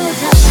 paradise.